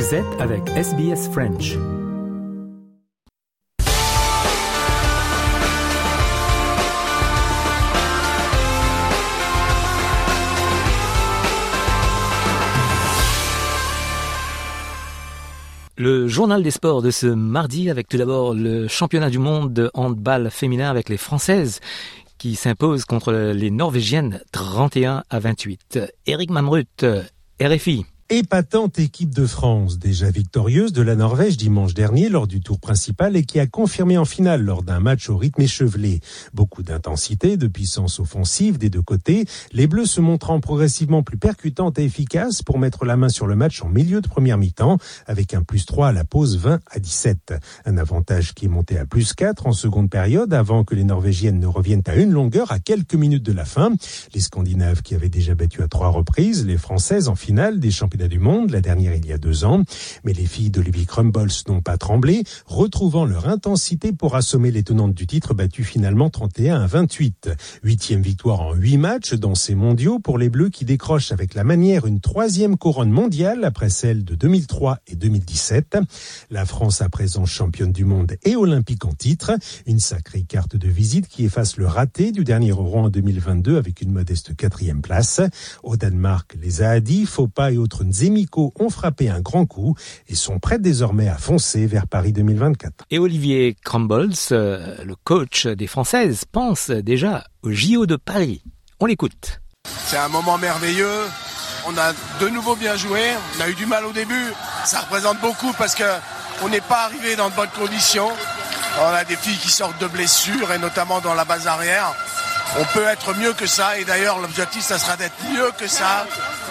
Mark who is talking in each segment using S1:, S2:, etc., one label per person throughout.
S1: Vous avec SBS French. Le journal des sports de ce mardi avec tout d'abord le championnat du monde de handball féminin avec les Françaises qui s'imposent contre les Norvégiennes 31 à 28. Eric Mamrut, RFI
S2: épatante équipe de France, déjà victorieuse de la Norvège dimanche dernier lors du tour principal et qui a confirmé en finale lors d'un match au rythme échevelé. Beaucoup d'intensité, de puissance offensive des deux côtés, les Bleus se montrant progressivement plus percutantes et efficaces pour mettre la main sur le match en milieu de première mi-temps avec un plus 3 à la pause 20 à 17. Un avantage qui est monté à plus 4 en seconde période avant que les Norvégiennes ne reviennent à une longueur à quelques minutes de la fin. Les Scandinaves qui avaient déjà battu à trois reprises les Françaises en finale des championnats du monde, la dernière il y a deux ans. Mais les filles d'Olivier Crumbles n'ont pas tremblé, retrouvant leur intensité pour assommer les tenantes du titre battues finalement 31 à 28. Huitième victoire en huit matchs dans ces mondiaux pour les Bleus qui décrochent avec la manière une troisième couronne mondiale après celle de 2003 et 2017. La France à présent championne du monde et olympique en titre. Une sacrée carte de visite qui efface le raté du dernier Euro en 2022 avec une modeste quatrième place. Au Danemark, les Aadi, Faux et autres Zémico ont frappé un grand coup et sont prêts désormais à foncer vers Paris 2024.
S1: Et Olivier Crumbles, euh, le coach des Françaises, pense déjà au JO de Paris. On l'écoute.
S3: C'est un moment merveilleux. On a de nouveau bien joué. On a eu du mal au début. Ça représente beaucoup parce que on n'est pas arrivé dans de bonnes conditions. On a des filles qui sortent de blessures et notamment dans la base arrière. On peut être mieux que ça et d'ailleurs l'objectif ça sera d'être mieux que ça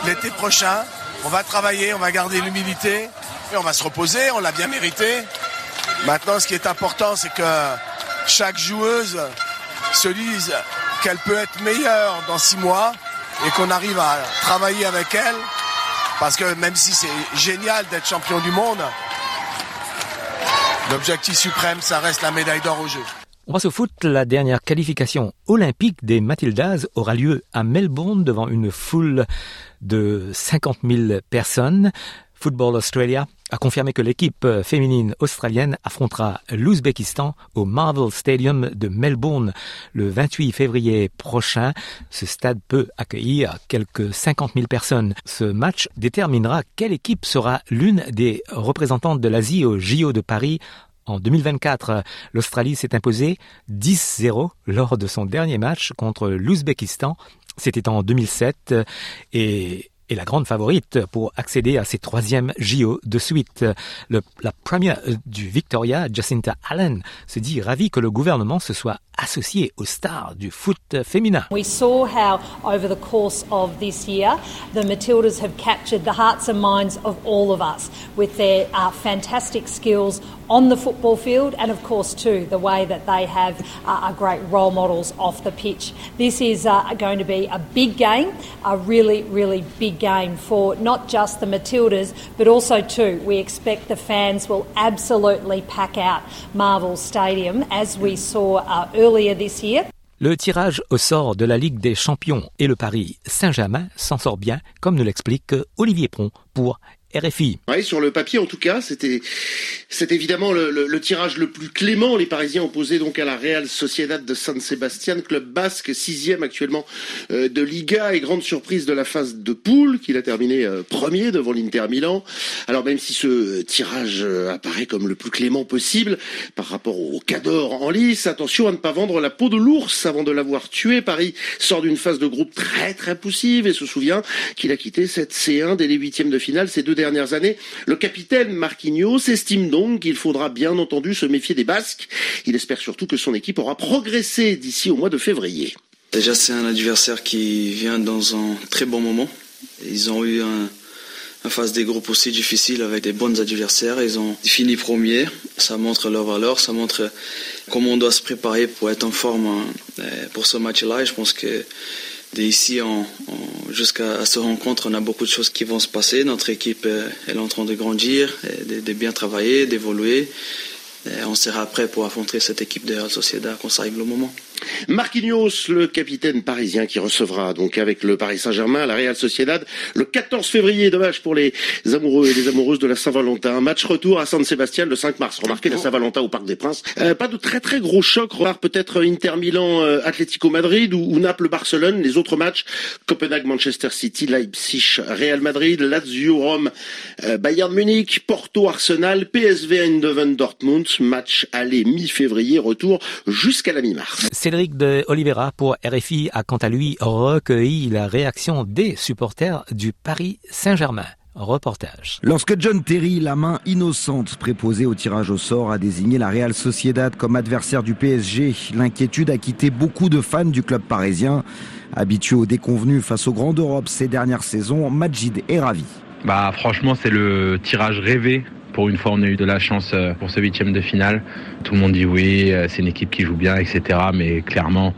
S3: l'été prochain. On va travailler, on va garder l'humilité et on va se reposer, on l'a bien mérité. Maintenant, ce qui est important, c'est que chaque joueuse se dise qu'elle peut être meilleure dans six mois et qu'on arrive à travailler avec elle. Parce que même si c'est génial d'être champion du monde, l'objectif suprême, ça reste la médaille d'or au jeu.
S1: On passe au foot. La dernière qualification olympique des Matildas aura lieu à Melbourne devant une foule de 50 000 personnes. Football Australia a confirmé que l'équipe féminine australienne affrontera l'Ouzbékistan au Marvel Stadium de Melbourne le 28 février prochain. Ce stade peut accueillir quelques 50 000 personnes. Ce match déterminera quelle équipe sera l'une des représentantes de l'Asie au JO de Paris en 2024, l'Australie s'est imposée 10-0 lors de son dernier match contre l'Ouzbékistan. C'était en 2007 et est la grande favorite pour accéder à ses troisièmes JO de suite. la première du Victoria, Jacinta Allen, se dit ravie que le gouvernement se soit associé aux stars du foot féminin.
S4: We saw how over the course of this year the Matildas have captured the hearts and minds of all of us with their uh, fantastic on the football field and of course too the way that they have uh, are great role models off the pitch. This is uh, going to be a big game, a really really big game for not just the Matildas but also too we expect the fans will absolutely pack out Marvel Stadium as we saw uh, earlier this year.
S1: le tirage au sort de la Ligue des champions et le Paris Saint-Germain s'en sort bien, comme nous l'explique Olivier Pron pour RFI.
S5: Sur le papier en tout cas, c'était c'est évidemment le, le, tirage le plus clément. Les Parisiens opposés donc à la Real Sociedad de San Sebastian, club basque, sixième actuellement euh, de Liga et grande surprise de la phase de poule qu'il a terminé euh, premier devant l'Inter Milan. Alors même si ce tirage euh, apparaît comme le plus clément possible par rapport au Cador en lice, attention à ne pas vendre la peau de l'ours avant de l'avoir tué. Paris sort d'une phase de groupe très très poussive et se souvient qu'il a quitté cette C1 dès les huitièmes de finale ces deux dernières années. Le capitaine Marquinhos estime donc qu'il faudra bien entendu se méfier des Basques. Il espère surtout que son équipe aura progressé d'ici au mois de février.
S6: Déjà, c'est un adversaire qui vient dans un très bon moment. Ils ont eu un, phase des groupes aussi difficile avec des bons adversaires. Ils ont fini premier. Ça montre leur valeur, ça montre comment on doit se préparer pour être en forme euh, pour ce match-là. Et je pense que d'ici jusqu'à ce rencontre, on a beaucoup de choses qui vont se passer. Notre équipe euh, est en train de grandir, de, bien travailler, d'évoluer. On sera prêt pour affronter cette équipe de Real Sociedad quand ça arrive le moment.
S5: Marquinhos, le capitaine parisien qui recevra donc avec le Paris Saint-Germain la Real Sociedad le 14 février. Dommage pour les amoureux et les amoureuses de la Saint-Valentin. Match retour à San Sébastien le 5 mars. Remarquez la Saint-Valentin au Parc des Princes. Euh, pas de très très gros chocs. Remarque peut-être Inter Milan, euh, Atlético Madrid ou, ou Naples Barcelone. Les autres matchs Copenhague, Manchester City, Leipzig, Real Madrid, Lazio, Rome, euh, Bayern Munich, Porto, Arsenal, PSV, Eindhoven, Dortmund. Match aller mi-février, retour jusqu'à la mi-mars.
S1: Cédric de Oliveira pour RFI a quant à lui recueilli la réaction des supporters du Paris Saint-Germain. Reportage.
S7: Lorsque John Terry, la main innocente préposée au tirage au sort, a désigné la Real Sociedad comme adversaire du PSG, l'inquiétude a quitté beaucoup de fans du club parisien. Habitué au déconvenu face aux grandes Europe ces dernières saisons, Majid est ravi.
S8: Bah franchement c'est le tirage rêvé. Pour une fois on a eu de la chance euh, pour ce huitième de finale. Tout le monde dit oui, euh, c'est une équipe qui joue bien, etc. Mais clairement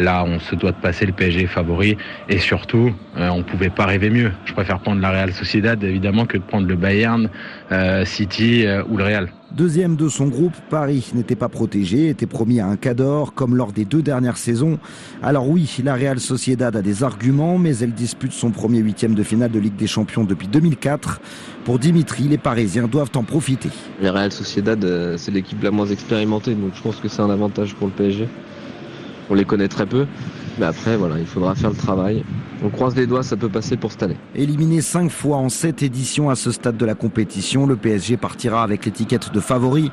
S8: Là, on se doit de passer le PSG favori et surtout, euh, on pouvait pas rêver mieux. Je préfère prendre la Real Sociedad évidemment que de prendre le Bayern, euh, City euh, ou le Real.
S7: Deuxième de son groupe, Paris n'était pas protégé, était promis à un cador comme lors des deux dernières saisons. Alors oui, la Real Sociedad a des arguments, mais elle dispute son premier huitième de finale de Ligue des Champions depuis 2004. Pour Dimitri, les Parisiens doivent en profiter.
S9: La Real Sociedad, c'est l'équipe la moins expérimentée, donc je pense que c'est un avantage pour le PSG. On les connaît très peu. Mais après, voilà, il faudra faire le travail. On croise les doigts, ça peut passer pour cette année.
S7: Éliminé cinq fois en sept éditions à ce stade de la compétition, le PSG partira avec l'étiquette de favori.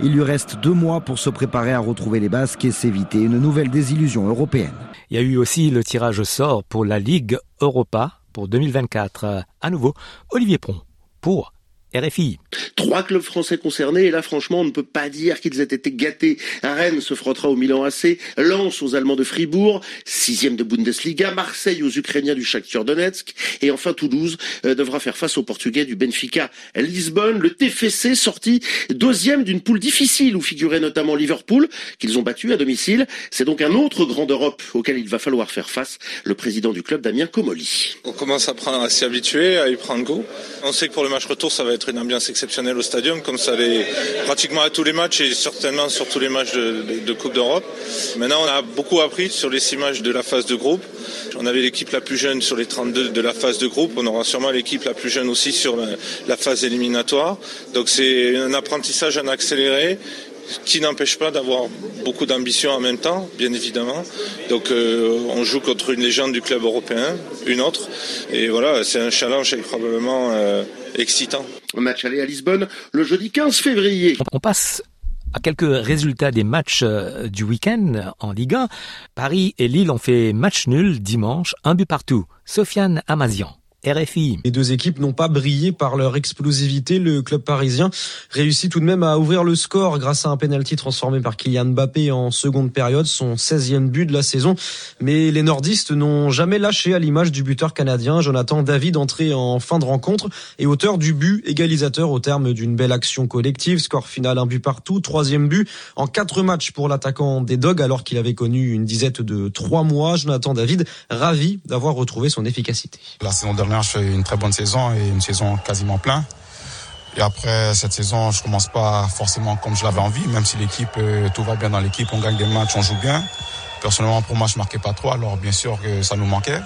S7: Il lui reste deux mois pour se préparer à retrouver les Basques et s'éviter une nouvelle désillusion européenne.
S1: Il y a eu aussi le tirage au sort pour la Ligue Europa pour 2024. À nouveau, Olivier Pron pour RFI.
S5: Trois clubs français concernés, et là franchement on ne peut pas dire qu'ils aient été gâtés. Rennes se frottera au Milan AC, Lens aux Allemands de Fribourg, sixième de Bundesliga, Marseille aux Ukrainiens du Shakhtar Donetsk, et enfin Toulouse euh, devra faire face aux Portugais du Benfica Lisbonne. Le TFC sorti deuxième d'une poule difficile où figurait notamment Liverpool, qu'ils ont battu à domicile. C'est donc un autre grand d'Europe auquel il va falloir faire face, le président du club Damien Comoli.
S10: On commence à, prendre, à s'y habituer, à y prendre goût. On sait que pour le match retour ça va être une ambiance exceptionnelle au stadium, comme ça l'est pratiquement à tous les matchs et certainement sur tous les matchs de, Coupe d'Europe. Maintenant, on a beaucoup appris sur les six matchs de la phase de groupe. On avait l'équipe la plus jeune sur les 32 de la phase de groupe. On aura sûrement l'équipe la plus jeune aussi sur la, phase éliminatoire. Donc c'est un apprentissage en accéléré qui n'empêche pas d'avoir beaucoup d'ambition en même temps, bien évidemment. Donc euh, on joue contre une légende du club européen, une autre. Et voilà, c'est un challenge probablement euh, excitant.
S5: Match aller à Lisbonne le jeudi 15 février.
S1: On passe à quelques résultats des matchs euh, du week-end en Ligue 1. Paris et Lille ont fait match nul dimanche, un but partout. Sofiane Amazian. RFI.
S11: Les deux équipes n'ont pas brillé par leur explosivité. Le club parisien réussit tout de même à ouvrir le score grâce à un penalty transformé par Kylian Mbappé en seconde période, son 16e but de la saison. Mais les nordistes n'ont jamais lâché à l'image du buteur canadien Jonathan David entré en fin de rencontre et auteur du but égalisateur au terme d'une belle action collective. Score final un but partout, troisième but en quatre matchs pour l'attaquant des Dogs alors qu'il avait connu une disette de trois mois. Jonathan David ravi d'avoir retrouvé son efficacité.
S12: La saison dernière, une très bonne saison et une saison quasiment plein. Et après cette saison, je commence pas forcément comme je l'avais envie, même si l'équipe, euh, tout va bien dans l'équipe, on gagne des matchs, on joue bien. Personnellement, pour moi, je marquais pas trop, alors bien sûr que ça nous manquait.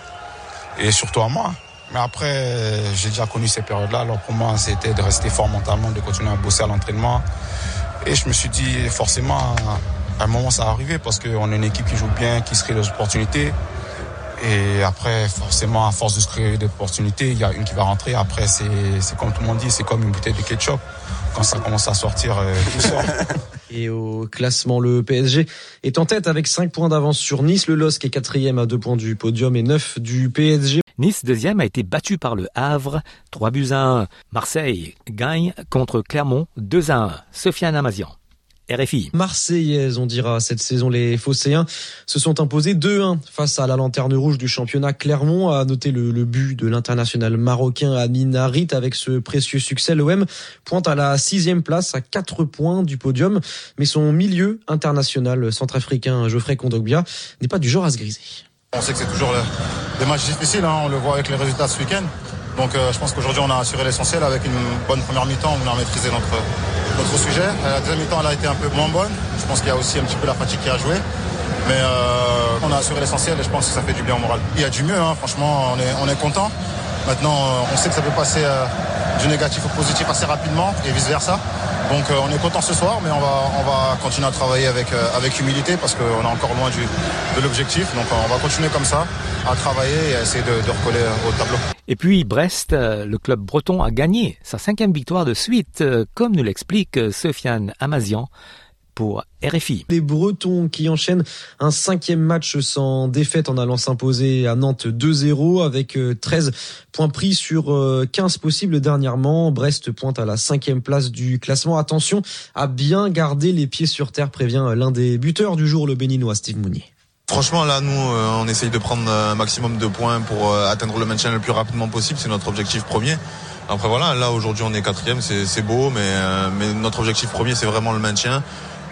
S12: Et surtout à moi. Mais après, j'ai déjà connu ces périodes-là, alors pour moi, c'était de rester fort mentalement, de continuer à bosser à l'entraînement. Et je me suis dit, forcément, à un moment, ça va arriver parce qu'on est une équipe qui joue bien, qui se crée des opportunités. Et après, forcément, à force de se créer des opportunités, il y a une qui va rentrer. Après, c'est comme tout le monde dit, c'est comme une bouteille de ketchup. Quand ça commence à sortir, euh, tout sort.
S11: Et au classement, le PSG est en tête avec 5 points d'avance sur Nice. Le LOSC est quatrième à 2 points du podium et 9 du PSG.
S1: Nice, deuxième, a été battu par le Havre, 3 buts à 1. Marseille gagne contre Clermont, 2 à 1. Sofiane Amazian. RFI.
S11: Marseillaise, on dira. Cette saison, les Phocéens se sont imposés 2-1 face à la lanterne rouge du championnat Clermont. À noter le, le but de l'international marocain Amin Harit avec ce précieux succès. L'OM pointe à la sixième place à 4 points du podium. Mais son milieu international centrafricain Geoffrey Kondogbia n'est pas du genre à se griser.
S13: On sait que c'est toujours des matchs difficiles. Hein. On le voit avec les résultats ce week-end. Donc euh, je pense qu'aujourd'hui on a assuré l'essentiel avec une bonne première mi-temps, on a maîtrisé notre, notre sujet. Euh, la deuxième mi-temps elle a été un peu moins bonne. Je pense qu'il y a aussi un petit peu la fatigue qui a joué. Mais euh, on a assuré l'essentiel et je pense que ça fait du bien au moral. Il y a du mieux, hein, franchement, on est, on est content. Maintenant, on sait que ça peut passer du négatif au positif assez rapidement et vice-versa. Donc euh, on est content ce soir, mais on va, on va continuer à travailler avec, euh, avec humilité parce qu'on est encore loin du, de l'objectif. Donc on va continuer comme ça, à travailler et à essayer de, de recoller au tableau.
S1: Et puis Brest, euh, le club breton a gagné sa cinquième victoire de suite, comme nous l'explique Sofiane Amazian pour RFI.
S11: Les Bretons qui enchaînent un cinquième match sans défaite en allant s'imposer à Nantes 2-0 avec 13 euh, points pris sur 15 euh, possibles dernièrement. Brest pointe à la cinquième place du classement. Attention à bien garder les pieds sur terre, prévient l'un des buteurs du jour, le béninois Steve Mounier.
S14: Franchement, là, nous, euh, on essaye de prendre un maximum de points pour atteindre le maintien le plus rapidement possible. C'est notre objectif premier. Après voilà, là aujourd'hui on est quatrième, c'est beau, mais, mais notre objectif premier c'est vraiment le maintien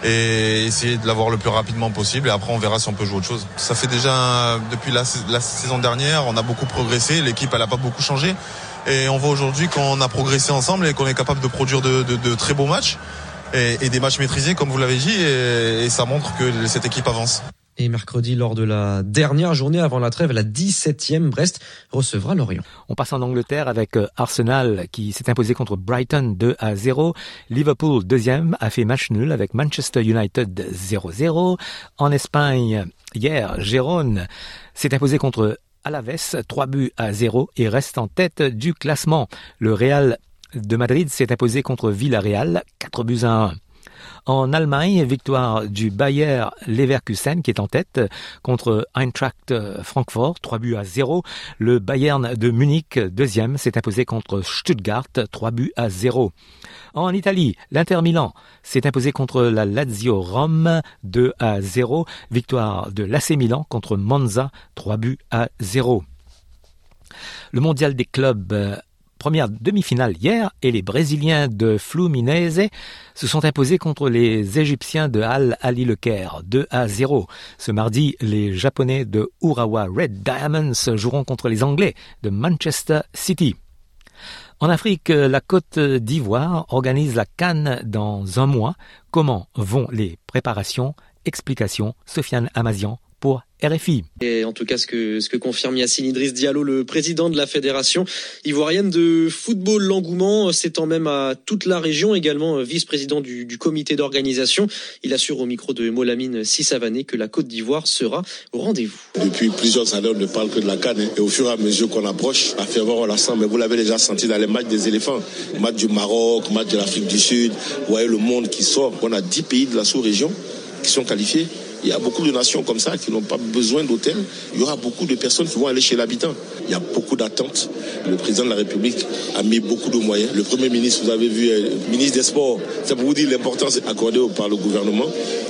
S14: et essayer de l'avoir le plus rapidement possible et après on verra si on peut jouer autre chose. Ça fait déjà depuis la, saison dernière, on a beaucoup progressé, l'équipe elle a pas beaucoup changé et on voit aujourd'hui qu'on a progressé ensemble et qu'on est capable de produire de, très beaux matchs et, des matchs maîtrisés comme vous l'avez dit et ça montre que cette équipe avance.
S11: Et mercredi, lors de la dernière journée avant la trêve, la 17e, Brest recevra Lorient.
S1: On passe en Angleterre avec euh, Arsenal qui s'est imposé contre Brighton 2 à 0. Liverpool, deuxième, a fait match nul avec Manchester United 0-0. En Espagne, hier, Gérone s'est imposé contre Alaves 3 buts à 0 et reste en tête du classement. Le Real de Madrid s'est imposé contre Villarreal 4 buts à 1. En Allemagne, victoire du Bayer Leverkusen qui est en tête contre Eintracht Francfort, 3 buts à 0. Le Bayern de Munich, deuxième, s'est imposé contre Stuttgart, 3 buts à 0. En Italie, l'Inter Milan s'est imposé contre la Lazio Rome 2 à 0. Victoire de l'AC Milan contre Monza 3 buts à 0. Le mondial des clubs première demi-finale hier et les Brésiliens de Fluminense se sont imposés contre les Égyptiens de Al Ali Le Caire 2 à 0. Ce mardi, les Japonais de Urawa Red Diamonds joueront contre les Anglais de Manchester City. En Afrique, la Côte d'Ivoire organise la Cannes dans un mois. Comment vont les préparations? Explication, Sofiane Amazian pour RFI.
S11: Et en tout cas, ce que, ce que confirme Yassine Idriss Diallo, le président de la Fédération ivoirienne de football, l'engouement s'étend même à toute la région, également vice-président du, du, comité d'organisation. Il assure au micro de Molamine Sissavané que la Côte d'Ivoire sera au rendez-vous.
S15: Depuis plusieurs années, on ne parle que de la canne. Hein. Et au fur et à mesure qu'on approche, la ferveur, on la sent. Mais vous l'avez déjà senti dans les matchs des éléphants. Match du Maroc, match de l'Afrique du Sud. Vous voyez le monde qui sort. On a 10 pays de la sous-région qui sont qualifiés. Il y a beaucoup de nations comme ça qui n'ont pas besoin d'hôtels. Il y aura beaucoup de personnes qui vont aller chez l'habitant. Il y a beaucoup d'attentes. Le président de la République a mis beaucoup de moyens. Le Premier ministre, vous avez vu, le euh, ministre des Sports, c'est pour vous dire l'importance accordée par le gouvernement.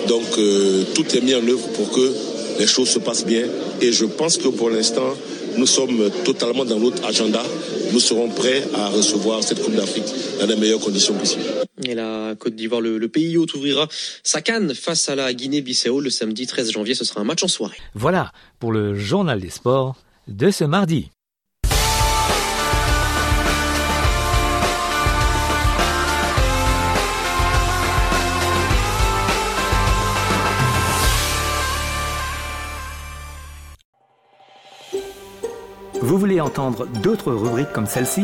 S15: Donc euh, tout est mis en œuvre pour que les choses se passent bien. Et je pense que pour l'instant, nous sommes totalement dans notre agenda. Nous serons prêts à recevoir cette Coupe d'Afrique dans les meilleures conditions possibles.
S11: Et la Côte d'Ivoire, le, pays haut ouvrira sa canne face à la Guinée-Bissau le samedi 13 janvier. Ce sera un match en soirée.
S1: Voilà pour le journal des sports de ce mardi. Vous voulez entendre d'autres rubriques comme celle-ci?